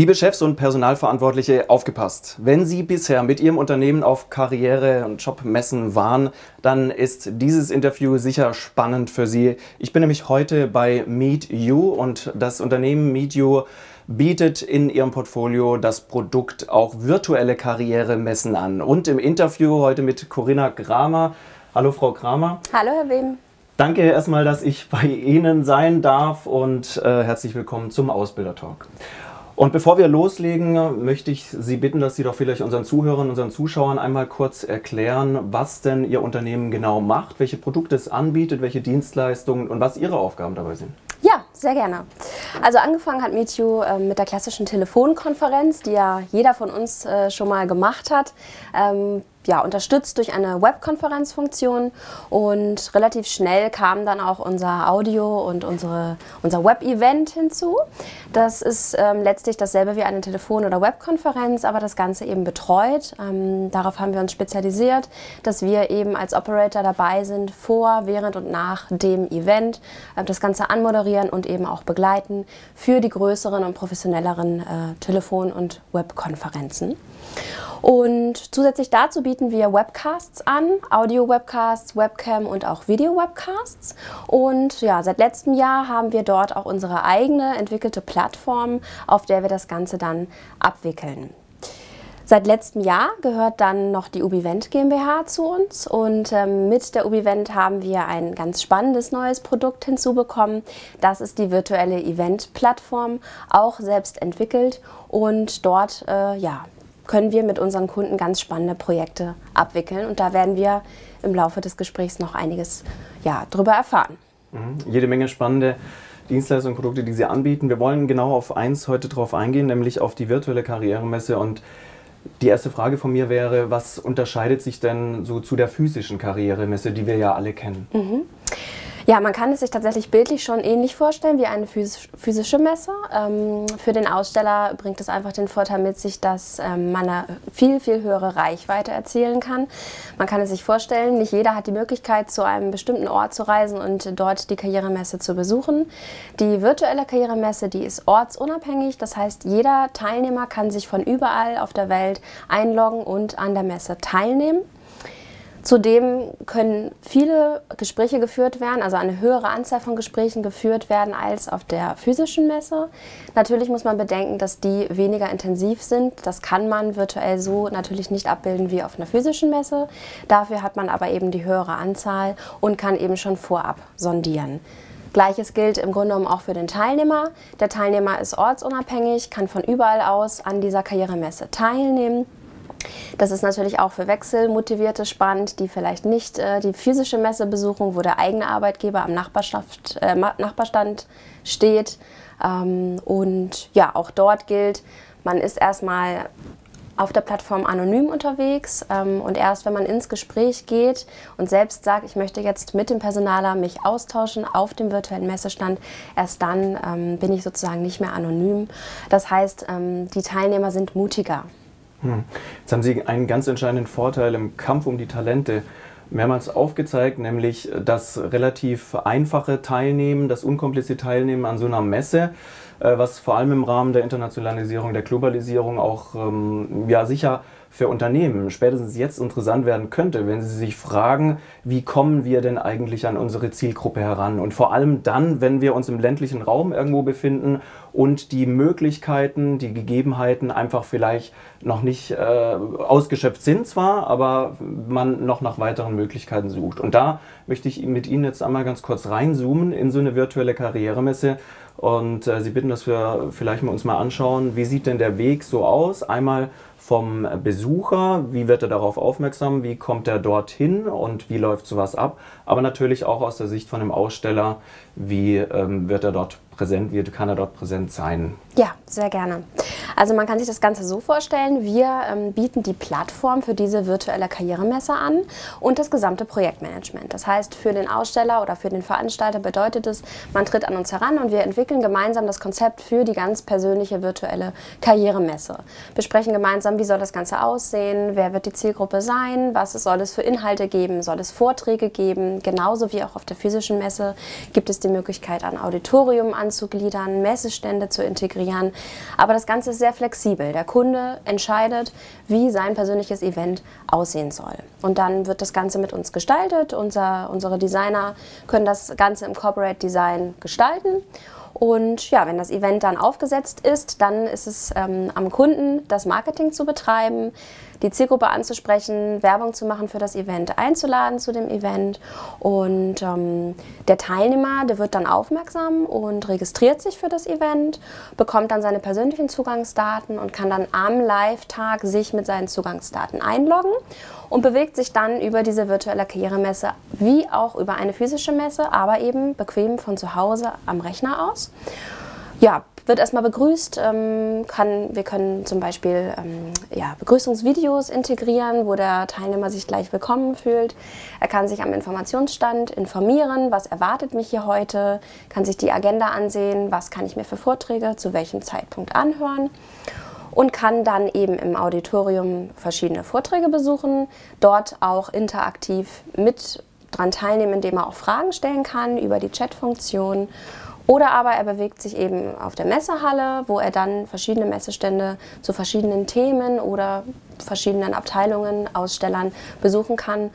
Liebe Chefs und Personalverantwortliche, aufgepasst. Wenn Sie bisher mit Ihrem Unternehmen auf Karriere- und Jobmessen waren, dann ist dieses Interview sicher spannend für Sie. Ich bin nämlich heute bei Meet You und das Unternehmen Meet You bietet in ihrem Portfolio das Produkt auch virtuelle Karrieremessen an. Und im Interview heute mit Corinna Kramer. Hallo Frau Kramer. Hallo Herr Wem. Danke erstmal, dass ich bei Ihnen sein darf und äh, herzlich willkommen zum Ausbildertalk. Und bevor wir loslegen, möchte ich Sie bitten, dass Sie doch vielleicht unseren Zuhörern, unseren Zuschauern einmal kurz erklären, was denn Ihr Unternehmen genau macht, welche Produkte es anbietet, welche Dienstleistungen und was Ihre Aufgaben dabei sind. Ja, sehr gerne. Also angefangen hat MeetU äh, mit der klassischen Telefonkonferenz, die ja jeder von uns äh, schon mal gemacht hat. Ähm, ja, unterstützt durch eine Webkonferenzfunktion und relativ schnell kam dann auch unser Audio und unsere, unser Web-Event hinzu. Das ist ähm, letztlich dasselbe wie eine Telefon- oder Webkonferenz, aber das Ganze eben betreut. Ähm, darauf haben wir uns spezialisiert, dass wir eben als Operator dabei sind, vor, während und nach dem Event, äh, das Ganze anmoderieren und eben auch begleiten für die größeren und professionelleren äh, Telefon- und Webkonferenzen. Und zusätzlich dazu bieten wir Webcasts an, Audio-Webcasts, Webcam und auch Video-Webcasts. Und ja, seit letztem Jahr haben wir dort auch unsere eigene entwickelte Plattform, auf der wir das Ganze dann abwickeln. Seit letztem Jahr gehört dann noch die Ubivent GmbH zu uns und ähm, mit der Ubivent haben wir ein ganz spannendes neues Produkt hinzubekommen. Das ist die virtuelle Event-Plattform, auch selbst entwickelt und dort äh, ja, können wir mit unseren Kunden ganz spannende Projekte abwickeln. Und da werden wir im Laufe des Gesprächs noch einiges ja, darüber erfahren. Mhm. Jede Menge spannende Dienstleistungen und Produkte, die Sie anbieten. Wir wollen genau auf eins heute drauf eingehen, nämlich auf die virtuelle Karrieremesse. Und die erste Frage von mir wäre, was unterscheidet sich denn so zu der physischen Karrieremesse, die wir ja alle kennen? Mhm. Ja, man kann es sich tatsächlich bildlich schon ähnlich vorstellen wie eine physische Messe. Ähm, für den Aussteller bringt es einfach den Vorteil mit sich, dass ähm, man eine viel, viel höhere Reichweite erzielen kann. Man kann es sich vorstellen, nicht jeder hat die Möglichkeit, zu einem bestimmten Ort zu reisen und dort die Karrieremesse zu besuchen. Die virtuelle Karrieremesse, die ist ortsunabhängig. Das heißt, jeder Teilnehmer kann sich von überall auf der Welt einloggen und an der Messe teilnehmen. Zudem können viele Gespräche geführt werden, also eine höhere Anzahl von Gesprächen geführt werden als auf der physischen Messe. Natürlich muss man bedenken, dass die weniger intensiv sind. Das kann man virtuell so natürlich nicht abbilden wie auf einer physischen Messe. Dafür hat man aber eben die höhere Anzahl und kann eben schon vorab sondieren. Gleiches gilt im Grunde genommen auch für den Teilnehmer. Der Teilnehmer ist ortsunabhängig, kann von überall aus an dieser Karrieremesse teilnehmen das ist natürlich auch für Wechselmotivierte spannend, die vielleicht nicht äh, die physische Messe besuchen, wo der eigene Arbeitgeber am äh, Nachbarstand steht. Ähm, und ja, auch dort gilt, man ist erstmal auf der Plattform anonym unterwegs ähm, und erst wenn man ins Gespräch geht und selbst sagt, ich möchte jetzt mit dem Personaler mich austauschen auf dem virtuellen Messestand, erst dann ähm, bin ich sozusagen nicht mehr anonym. Das heißt, ähm, die Teilnehmer sind mutiger. Hm. Jetzt haben Sie einen ganz entscheidenden Vorteil im Kampf um die Talente mehrmals aufgezeigt, nämlich das relativ einfache Teilnehmen, das unkomplizierte Teilnehmen an so einer Messe, äh, was vor allem im Rahmen der Internationalisierung, der Globalisierung auch ähm, ja sicher für Unternehmen spätestens jetzt interessant werden könnte, wenn sie sich fragen, wie kommen wir denn eigentlich an unsere Zielgruppe heran? Und vor allem dann, wenn wir uns im ländlichen Raum irgendwo befinden und die Möglichkeiten, die Gegebenheiten einfach vielleicht noch nicht äh, ausgeschöpft sind zwar, aber man noch nach weiteren Möglichkeiten sucht. Und da möchte ich mit Ihnen jetzt einmal ganz kurz reinzoomen in so eine virtuelle Karrieremesse und äh, Sie bitten, dass wir vielleicht mal uns mal anschauen, wie sieht denn der Weg so aus? Einmal vom Besucher, wie wird er darauf aufmerksam, wie kommt er dorthin und wie läuft sowas ab, aber natürlich auch aus der Sicht von einem Aussteller, wie ähm, wird er dort präsent, wie kann er dort präsent sein. Ja, sehr gerne. Also man kann sich das Ganze so vorstellen, wir ähm, bieten die Plattform für diese virtuelle Karrieremesse an und das gesamte Projektmanagement. Das heißt, für den Aussteller oder für den Veranstalter bedeutet es, man tritt an uns heran und wir entwickeln gemeinsam das Konzept für die ganz persönliche virtuelle Karrieremesse. Besprechen gemeinsam, wie soll das Ganze aussehen, wer wird die Zielgruppe sein, was soll es für Inhalte geben, soll es Vorträge geben, genauso wie auch auf der physischen Messe gibt es die Möglichkeit, ein Auditorium anzugliedern, Messestände zu integrieren. Aber das Ganze ist sehr flexibel. Der Kunde entscheidet, wie sein persönliches Event aussehen soll. Und dann wird das Ganze mit uns gestaltet. Unser, unsere Designer können das Ganze im Corporate Design gestalten. Und ja, wenn das Event dann aufgesetzt ist, dann ist es ähm, am Kunden, das Marketing zu betreiben, die Zielgruppe anzusprechen, Werbung zu machen für das Event, einzuladen zu dem Event. Und ähm, der Teilnehmer, der wird dann aufmerksam und registriert sich für das Event, bekommt dann seine persönlichen Zugangsdaten und kann dann am Live-Tag sich mit seinen Zugangsdaten einloggen und bewegt sich dann über diese virtuelle Karrieremesse wie auch über eine physische Messe, aber eben bequem von zu Hause am Rechner aus. Ja, wird erstmal begrüßt. Ähm, kann, wir können zum Beispiel ähm, ja, Begrüßungsvideos integrieren, wo der Teilnehmer sich gleich willkommen fühlt. Er kann sich am Informationsstand informieren, was erwartet mich hier heute, kann sich die Agenda ansehen, was kann ich mir für Vorträge zu welchem Zeitpunkt anhören und kann dann eben im Auditorium verschiedene Vorträge besuchen, dort auch interaktiv mit dran teilnehmen, indem er auch Fragen stellen kann über die Chatfunktion. Oder aber er bewegt sich eben auf der Messehalle, wo er dann verschiedene Messestände zu verschiedenen Themen oder verschiedenen Abteilungen, Ausstellern besuchen kann.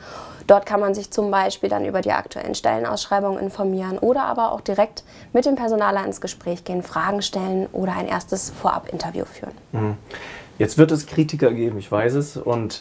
Dort kann man sich zum Beispiel dann über die aktuellen Stellenausschreibungen informieren oder aber auch direkt mit dem Personaler ins Gespräch gehen, Fragen stellen oder ein erstes Vorab-Interview führen. Mhm. Jetzt wird es Kritiker geben, ich weiß es. Und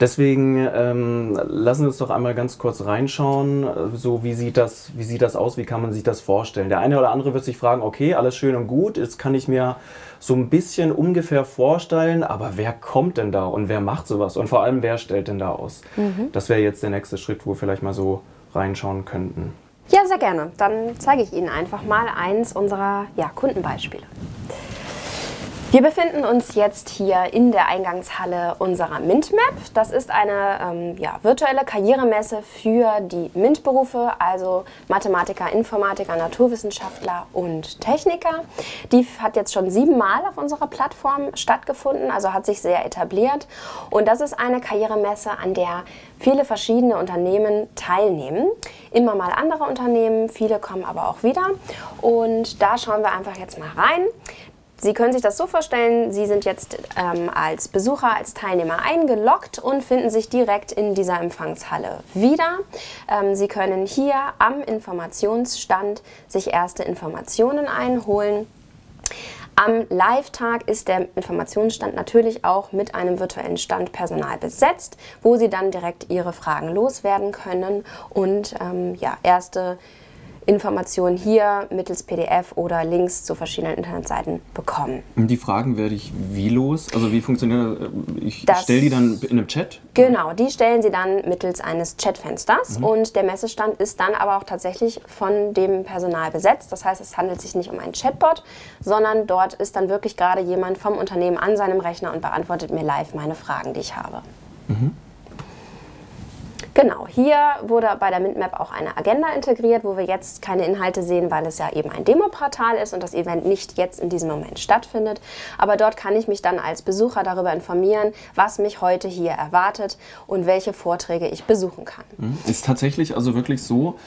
Deswegen ähm, lassen wir uns doch einmal ganz kurz reinschauen, so wie sieht, das, wie sieht das aus, wie kann man sich das vorstellen. Der eine oder andere wird sich fragen, okay, alles schön und gut, jetzt kann ich mir so ein bisschen ungefähr vorstellen, aber wer kommt denn da und wer macht sowas und vor allem, wer stellt denn da aus? Mhm. Das wäre jetzt der nächste Schritt, wo wir vielleicht mal so reinschauen könnten. Ja, sehr gerne. Dann zeige ich Ihnen einfach mal eins unserer ja, Kundenbeispiele. Wir befinden uns jetzt hier in der Eingangshalle unserer MintMap. Das ist eine ähm, ja, virtuelle Karrieremesse für die MINT-Berufe, also Mathematiker, Informatiker, Naturwissenschaftler und Techniker. Die hat jetzt schon siebenmal auf unserer Plattform stattgefunden, also hat sich sehr etabliert. Und das ist eine Karrieremesse, an der viele verschiedene Unternehmen teilnehmen. Immer mal andere Unternehmen, viele kommen aber auch wieder. Und da schauen wir einfach jetzt mal rein. Sie können sich das so vorstellen, Sie sind jetzt ähm, als Besucher, als Teilnehmer eingeloggt und finden sich direkt in dieser Empfangshalle wieder. Ähm, Sie können hier am Informationsstand sich erste Informationen einholen. Am Live-Tag ist der Informationsstand natürlich auch mit einem virtuellen Standpersonal besetzt, wo Sie dann direkt Ihre Fragen loswerden können und ähm, ja, erste Informationen hier mittels PDF oder Links zu verschiedenen Internetseiten bekommen. Die Fragen werde ich wie los? Also wie funktioniert das? Ich stelle die dann in einem Chat? Genau, die stellen Sie dann mittels eines Chatfensters mhm. und der Messestand ist dann aber auch tatsächlich von dem Personal besetzt. Das heißt, es handelt sich nicht um einen Chatbot, sondern dort ist dann wirklich gerade jemand vom Unternehmen an seinem Rechner und beantwortet mir live meine Fragen, die ich habe. Mhm. Genau, hier wurde bei der MintMap auch eine Agenda integriert, wo wir jetzt keine Inhalte sehen, weil es ja eben ein Demoportal ist und das Event nicht jetzt in diesem Moment stattfindet. Aber dort kann ich mich dann als Besucher darüber informieren, was mich heute hier erwartet und welche Vorträge ich besuchen kann. Mhm. Ist tatsächlich also wirklich so,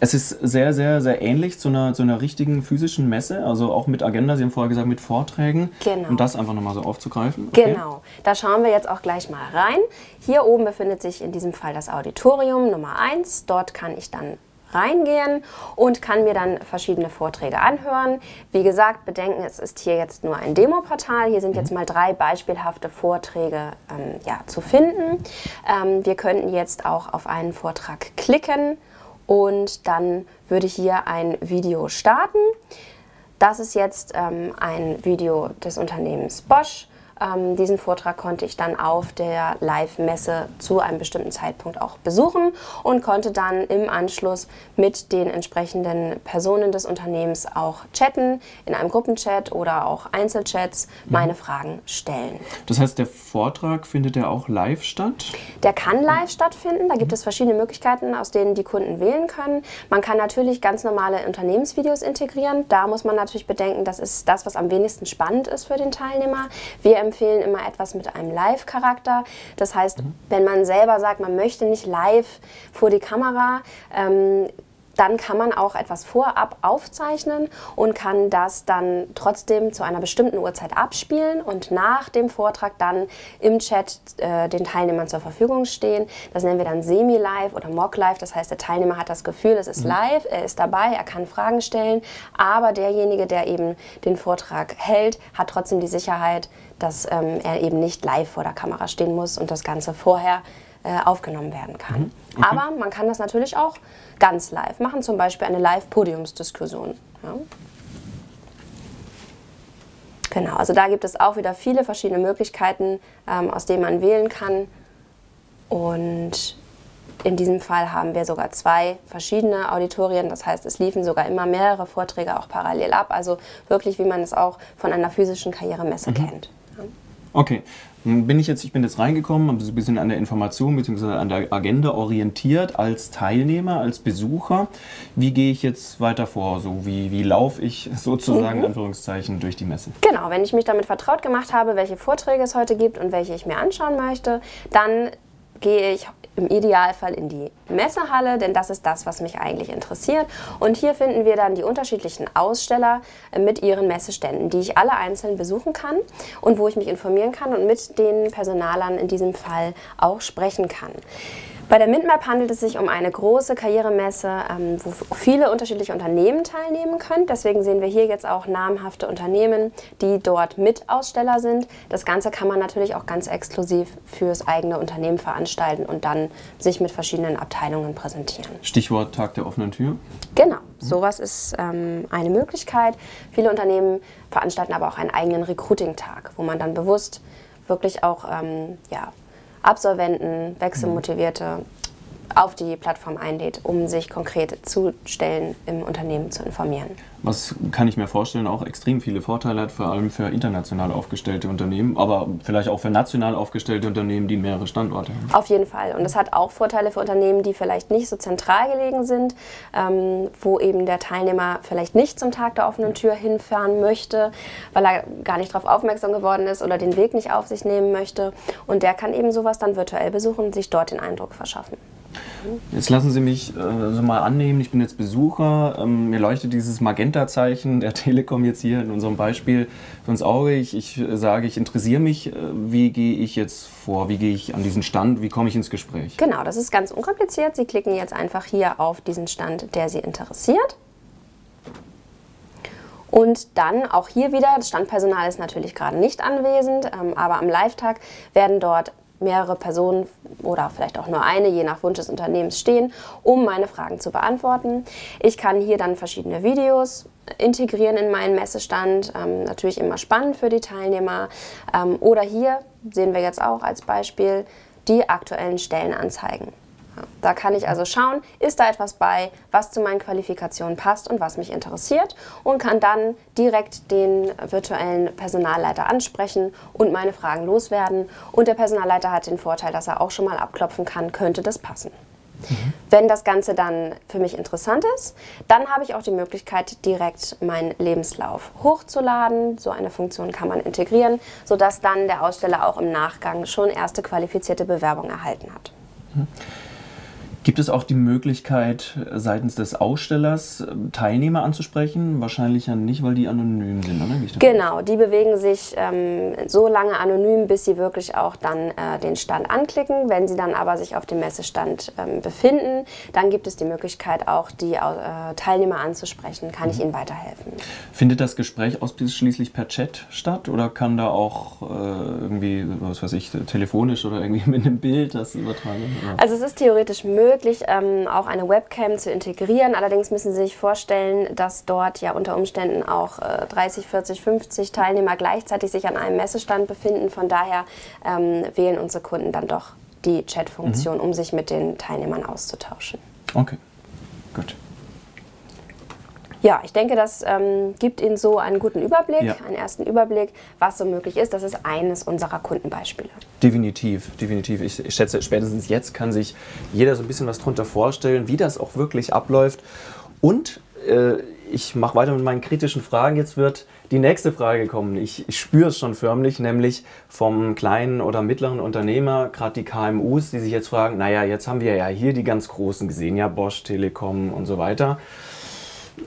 es ist sehr, sehr, sehr ähnlich zu einer, zu einer richtigen physischen Messe, also auch mit Agenda, Sie haben vorher gesagt, mit Vorträgen. Genau. Und das einfach nochmal so aufzugreifen. Okay. Genau, da schauen wir jetzt auch gleich mal rein. Hier oben befindet sich in diesem Fall das Auditorium Nummer 1. Dort kann ich dann reingehen und kann mir dann verschiedene Vorträge anhören. Wie gesagt, bedenken, es ist hier jetzt nur ein Demoportal. Hier sind jetzt mhm. mal drei beispielhafte Vorträge ähm, ja, zu finden. Ähm, wir könnten jetzt auch auf einen Vortrag klicken und dann würde ich hier ein Video starten. Das ist jetzt ähm, ein Video des Unternehmens Bosch. Ähm, diesen Vortrag konnte ich dann auf der Live-Messe zu einem bestimmten Zeitpunkt auch besuchen und konnte dann im Anschluss mit den entsprechenden Personen des Unternehmens auch chatten, in einem Gruppenchat oder auch Einzelchats mhm. meine Fragen stellen. Das heißt, der Vortrag findet ja auch live statt? Der kann live stattfinden. Da gibt es verschiedene Möglichkeiten, aus denen die Kunden wählen können. Man kann natürlich ganz normale Unternehmensvideos integrieren. Da muss man natürlich bedenken, das ist das, was am wenigsten spannend ist für den Teilnehmer. Wir empfehlen immer etwas mit einem Live-Charakter. Das heißt, mhm. wenn man selber sagt, man möchte nicht live vor die Kamera, ähm, dann kann man auch etwas vorab aufzeichnen und kann das dann trotzdem zu einer bestimmten Uhrzeit abspielen und nach dem Vortrag dann im Chat äh, den Teilnehmern zur Verfügung stehen. Das nennen wir dann Semi-Live oder Mock-Live. Das heißt, der Teilnehmer hat das Gefühl, es ist mhm. live, er ist dabei, er kann Fragen stellen, aber derjenige, der eben den Vortrag hält, hat trotzdem die Sicherheit, dass ähm, er eben nicht live vor der Kamera stehen muss und das Ganze vorher äh, aufgenommen werden kann. Mhm. Okay. Aber man kann das natürlich auch ganz live machen, zum Beispiel eine Live-Podiumsdiskussion. Ja. Genau, also da gibt es auch wieder viele verschiedene Möglichkeiten, ähm, aus denen man wählen kann. Und in diesem Fall haben wir sogar zwei verschiedene Auditorien. Das heißt, es liefen sogar immer mehrere Vorträge auch parallel ab. Also wirklich, wie man es auch von einer physischen Karrieremesse mhm. kennt. Okay, bin ich jetzt, ich bin jetzt reingekommen, ein bisschen an der Information bzw. an der Agenda orientiert als Teilnehmer, als Besucher. Wie gehe ich jetzt weiter vor? So wie, wie laufe ich sozusagen mhm. Anführungszeichen durch die Messe? Genau, wenn ich mich damit vertraut gemacht habe, welche Vorträge es heute gibt und welche ich mir anschauen möchte, dann gehe ich im Idealfall in die Messehalle, denn das ist das, was mich eigentlich interessiert. Und hier finden wir dann die unterschiedlichen Aussteller äh, mit ihren Messeständen, die ich alle einzeln besuchen kann und wo ich mich informieren kann und mit den Personalern in diesem Fall auch sprechen kann. Bei der MintMap handelt es sich um eine große Karrieremesse, ähm, wo viele unterschiedliche Unternehmen teilnehmen können. Deswegen sehen wir hier jetzt auch namhafte Unternehmen, die dort Mitaussteller sind. Das Ganze kann man natürlich auch ganz exklusiv fürs eigene Unternehmen veranstalten und dann sich mit verschiedenen Abteilungen präsentieren. Stichwort Tag der offenen Tür? Genau, sowas ist ähm, eine Möglichkeit. Viele Unternehmen veranstalten aber auch einen eigenen Recruiting-Tag, wo man dann bewusst wirklich auch ähm, ja, Absolventen, Wechselmotivierte auf die Plattform einlädt, um sich konkret zu Stellen im Unternehmen zu informieren. Was kann ich mir vorstellen, auch extrem viele Vorteile hat, vor allem für international aufgestellte Unternehmen, aber vielleicht auch für national aufgestellte Unternehmen, die mehrere Standorte haben. Auf jeden Fall. Und es hat auch Vorteile für Unternehmen, die vielleicht nicht so zentral gelegen sind, ähm, wo eben der Teilnehmer vielleicht nicht zum Tag der offenen Tür hinfahren möchte, weil er gar nicht darauf aufmerksam geworden ist oder den Weg nicht auf sich nehmen möchte. Und der kann eben sowas dann virtuell besuchen und sich dort den Eindruck verschaffen. Jetzt lassen Sie mich äh, so mal annehmen, ich bin jetzt Besucher, ähm, mir leuchtet dieses Magenta-Zeichen der Telekom jetzt hier in unserem Beispiel ins Auge. Ich, ich äh, sage, ich interessiere mich, äh, wie gehe ich jetzt vor, wie gehe ich an diesen Stand, wie komme ich ins Gespräch? Genau, das ist ganz unkompliziert. Sie klicken jetzt einfach hier auf diesen Stand, der Sie interessiert. Und dann auch hier wieder, das Standpersonal ist natürlich gerade nicht anwesend, ähm, aber am Live-Tag werden dort mehrere Personen oder vielleicht auch nur eine, je nach Wunsch des Unternehmens stehen, um meine Fragen zu beantworten. Ich kann hier dann verschiedene Videos integrieren in meinen Messestand, ähm, natürlich immer spannend für die Teilnehmer. Ähm, oder hier sehen wir jetzt auch als Beispiel die aktuellen Stellenanzeigen. Da kann ich also schauen, ist da etwas bei, was zu meinen Qualifikationen passt und was mich interessiert und kann dann direkt den virtuellen Personalleiter ansprechen und meine Fragen loswerden. Und der Personalleiter hat den Vorteil, dass er auch schon mal abklopfen kann, könnte das passen. Mhm. Wenn das Ganze dann für mich interessant ist, dann habe ich auch die Möglichkeit, direkt meinen Lebenslauf hochzuladen. So eine Funktion kann man integrieren, sodass dann der Aussteller auch im Nachgang schon erste qualifizierte Bewerbung erhalten hat. Mhm. Gibt es auch die Möglichkeit, seitens des Ausstellers ähm, Teilnehmer anzusprechen? Wahrscheinlich ja nicht, weil die anonym sind, oder? Genau, die bewegen sich ähm, so lange anonym, bis sie wirklich auch dann äh, den Stand anklicken. Wenn sie dann aber sich auf dem Messestand ähm, befinden, dann gibt es die Möglichkeit, auch die äh, Teilnehmer anzusprechen. Kann mhm. ich ihnen weiterhelfen? Findet das Gespräch ausschließlich per Chat statt oder kann da auch äh, irgendwie, was weiß ich, telefonisch oder irgendwie mit einem Bild das übertragen? Oder? Also es ist theoretisch möglich möglich, ähm, auch eine Webcam zu integrieren. Allerdings müssen Sie sich vorstellen, dass dort ja unter Umständen auch äh, 30, 40, 50 Teilnehmer gleichzeitig sich an einem Messestand befinden. Von daher ähm, wählen unsere Kunden dann doch die Chat-Funktion, mhm. um sich mit den Teilnehmern auszutauschen. Okay, gut. Ja, ich denke, das ähm, gibt Ihnen so einen guten Überblick, ja. einen ersten Überblick, was so möglich ist. Das ist eines unserer Kundenbeispiele. Definitiv, definitiv. Ich, ich schätze, spätestens jetzt kann sich jeder so ein bisschen was darunter vorstellen, wie das auch wirklich abläuft. Und äh, ich mache weiter mit meinen kritischen Fragen. Jetzt wird die nächste Frage kommen. Ich, ich spüre es schon förmlich, nämlich vom kleinen oder mittleren Unternehmer, gerade die KMUs, die sich jetzt fragen, naja, jetzt haben wir ja hier die ganz großen gesehen, ja, Bosch, Telekom und so weiter.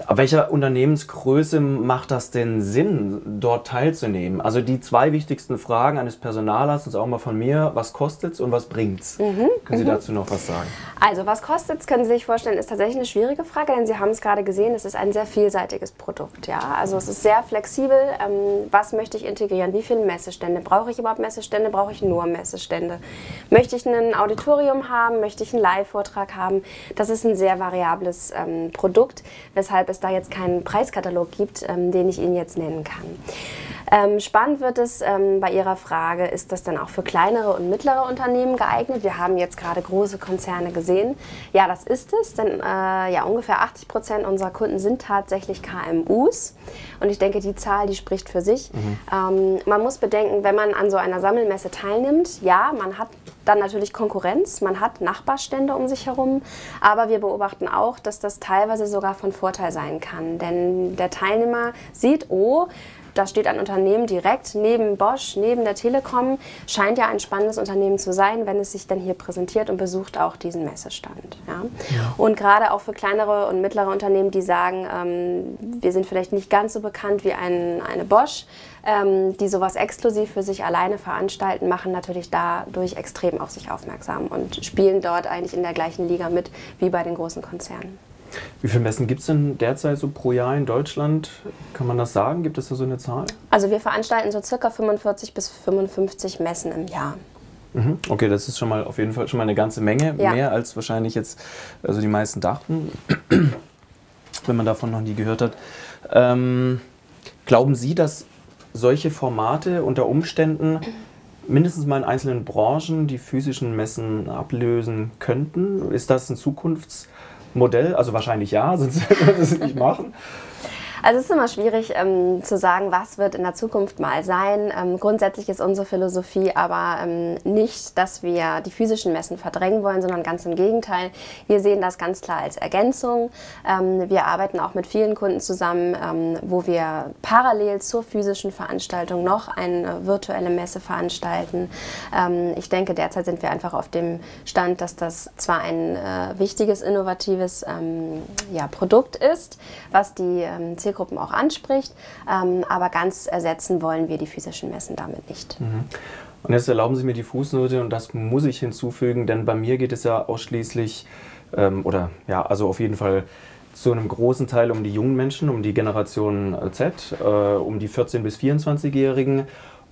Ab welcher Unternehmensgröße macht das denn Sinn, dort teilzunehmen? Also die zwei wichtigsten Fragen eines Personalers, und auch mal von mir, was kostet es und was bringt es? Mhm. Können Sie mhm. dazu noch was sagen? Also was kostet es, können Sie sich vorstellen, ist tatsächlich eine schwierige Frage, denn Sie haben es gerade gesehen, es ist ein sehr vielseitiges Produkt. Ja? Also es ist sehr flexibel. Ähm, was möchte ich integrieren? Wie viele Messestände? Brauche ich überhaupt Messestände? Brauche ich nur Messestände? Möchte ich ein Auditorium haben? Möchte ich einen Live-Vortrag haben? Das ist ein sehr variables ähm, Produkt, weshalb weshalb es da jetzt keinen Preiskatalog gibt, ähm, den ich Ihnen jetzt nennen kann. Ähm, spannend wird es ähm, bei Ihrer Frage, ist das dann auch für kleinere und mittlere Unternehmen geeignet? Wir haben jetzt gerade große Konzerne gesehen. Ja, das ist es, denn äh, ja, ungefähr 80 Prozent unserer Kunden sind tatsächlich KMUs. Und ich denke, die Zahl, die spricht für sich. Mhm. Ähm, man muss bedenken, wenn man an so einer Sammelmesse teilnimmt, ja, man hat dann natürlich Konkurrenz, man hat Nachbarstände um sich herum, aber wir beobachten auch, dass das teilweise sogar von Vorteil sein kann. Denn der Teilnehmer sieht, oh, da steht ein Unternehmen direkt neben Bosch, neben der Telekom. Scheint ja ein spannendes Unternehmen zu sein, wenn es sich dann hier präsentiert und besucht auch diesen Messestand. Ja? ja. Und gerade auch für kleinere und mittlere Unternehmen, die sagen, ähm, wir sind vielleicht nicht ganz so bekannt wie ein, eine Bosch, ähm, die sowas exklusiv für sich alleine veranstalten, machen natürlich dadurch extrem auf sich aufmerksam und spielen dort eigentlich in der gleichen Liga mit wie bei den großen Konzernen. Wie viele Messen gibt es denn derzeit so pro Jahr in Deutschland? Kann man das sagen? Gibt es da so eine Zahl? Also wir veranstalten so circa 45 bis 55 Messen im Jahr. Mhm. Okay, das ist schon mal auf jeden Fall schon mal eine ganze Menge, ja. mehr als wahrscheinlich jetzt also die meisten dachten, wenn man davon noch nie gehört hat. Ähm, glauben Sie, dass solche Formate unter Umständen mindestens mal in einzelnen Branchen die physischen Messen ablösen könnten? Ist das ein Zukunfts- Modell? Also wahrscheinlich ja, sonst würden wir das nicht machen. Also es ist immer schwierig ähm, zu sagen, was wird in der Zukunft mal sein. Ähm, grundsätzlich ist unsere Philosophie aber ähm, nicht, dass wir die physischen Messen verdrängen wollen, sondern ganz im Gegenteil. Wir sehen das ganz klar als Ergänzung. Ähm, wir arbeiten auch mit vielen Kunden zusammen, ähm, wo wir parallel zur physischen Veranstaltung noch eine virtuelle Messe veranstalten. Ähm, ich denke, derzeit sind wir einfach auf dem Stand, dass das zwar ein äh, wichtiges, innovatives ja, Produkt ist, was die ähm, Zielgruppen auch anspricht. Ähm, aber ganz ersetzen wollen wir die physischen Messen damit nicht. Mhm. Und jetzt erlauben Sie mir die Fußnote und das muss ich hinzufügen, denn bei mir geht es ja ausschließlich ähm, oder ja, also auf jeden Fall zu einem großen Teil um die jungen Menschen, um die Generation Z, äh, um die 14- bis 24-Jährigen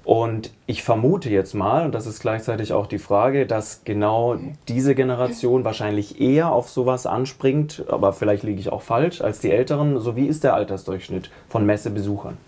und ich vermute jetzt mal, und das ist gleichzeitig auch die Frage, dass genau diese Generation wahrscheinlich eher auf sowas anspringt, aber vielleicht liege ich auch falsch, als die Älteren. So wie ist der Altersdurchschnitt von Messebesuchern?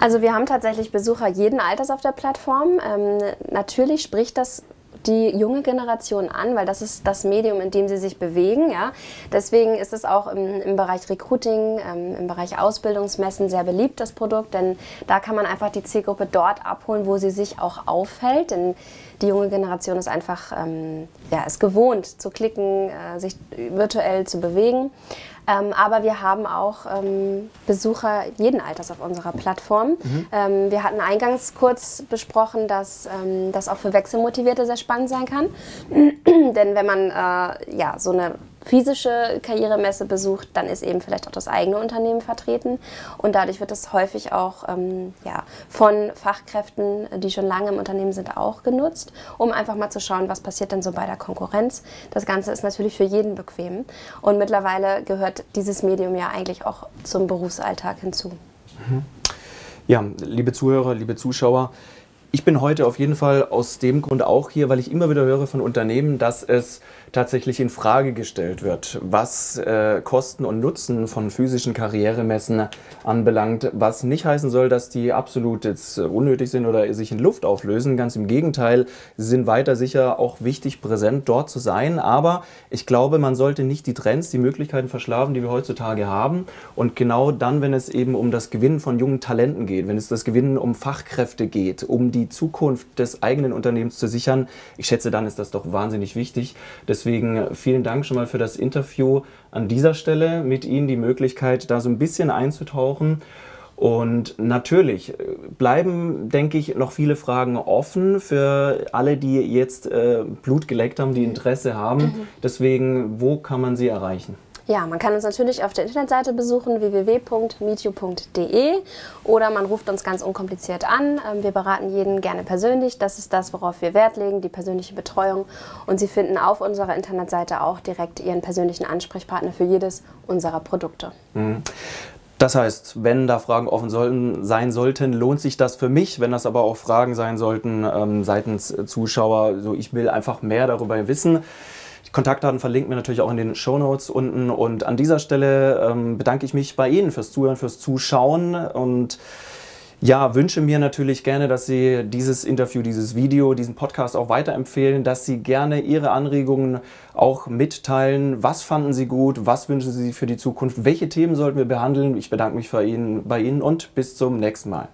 Also wir haben tatsächlich Besucher jeden Alters auf der Plattform. Ähm, natürlich spricht das die junge Generation an, weil das ist das Medium, in dem sie sich bewegen. Ja? Deswegen ist es auch im, im Bereich Recruiting, ähm, im Bereich Ausbildungsmessen sehr beliebt, das Produkt, denn da kann man einfach die Zielgruppe dort abholen, wo sie sich auch aufhält. Denn die junge Generation ist einfach ähm, ja, ist gewohnt zu klicken, äh, sich virtuell zu bewegen. Ähm, aber wir haben auch ähm, Besucher jeden Alters auf unserer Plattform. Mhm. Ähm, wir hatten eingangs kurz besprochen, dass ähm, das auch für Wechselmotivierte sehr spannend sein kann. Denn wenn man äh, ja, so eine physische Karrieremesse besucht, dann ist eben vielleicht auch das eigene Unternehmen vertreten. Und dadurch wird es häufig auch ähm, ja, von Fachkräften, die schon lange im Unternehmen sind, auch genutzt, um einfach mal zu schauen, was passiert denn so bei der Konkurrenz. Das Ganze ist natürlich für jeden bequem. Und mittlerweile gehört dieses Medium ja eigentlich auch zum Berufsalltag hinzu. Mhm. Ja, liebe Zuhörer, liebe Zuschauer, ich bin heute auf jeden Fall aus dem Grund auch hier, weil ich immer wieder höre von Unternehmen, dass es tatsächlich in Frage gestellt wird, was äh, Kosten und Nutzen von physischen Karrieremessen anbelangt, was nicht heißen soll, dass die absolut jetzt unnötig sind oder sich in Luft auflösen. Ganz im Gegenteil, sie sind weiter sicher auch wichtig präsent dort zu sein. Aber ich glaube, man sollte nicht die Trends, die Möglichkeiten verschlafen, die wir heutzutage haben. Und genau dann, wenn es eben um das Gewinnen von jungen Talenten geht, wenn es das Gewinnen um Fachkräfte geht, um die Zukunft des eigenen Unternehmens zu sichern. Ich schätze, dann ist das doch wahnsinnig wichtig. Deswegen vielen Dank schon mal für das Interview an dieser Stelle mit Ihnen, die Möglichkeit, da so ein bisschen einzutauchen. Und natürlich äh, bleiben, denke ich, noch viele Fragen offen für alle, die jetzt äh, Blut geleckt haben, die Interesse haben. Mhm. Deswegen, wo kann man sie erreichen? Ja, man kann uns natürlich auf der Internetseite besuchen www.meetio.de oder man ruft uns ganz unkompliziert an. Ähm, wir beraten jeden gerne persönlich. Das ist das, worauf wir Wert legen, die persönliche Betreuung. Und Sie finden auf unserer Internetseite auch direkt Ihren persönlichen Ansprechpartner für jedes unserer Produkte. Mhm. Das heißt, wenn da Fragen offen sollten, sein sollten, lohnt sich das für mich. Wenn das aber auch Fragen sein sollten ähm, seitens Zuschauer, so ich will einfach mehr darüber wissen. Die Kontaktdaten verlinken wir natürlich auch in den Show Notes unten. Und an dieser Stelle ähm, bedanke ich mich bei Ihnen fürs Zuhören, fürs Zuschauen und ja, wünsche mir natürlich gerne, dass Sie dieses Interview, dieses Video, diesen Podcast auch weiterempfehlen, dass Sie gerne Ihre Anregungen auch mitteilen. Was fanden Sie gut? Was wünschen Sie für die Zukunft? Welche Themen sollten wir behandeln? Ich bedanke mich bei Ihnen, bei Ihnen und bis zum nächsten Mal.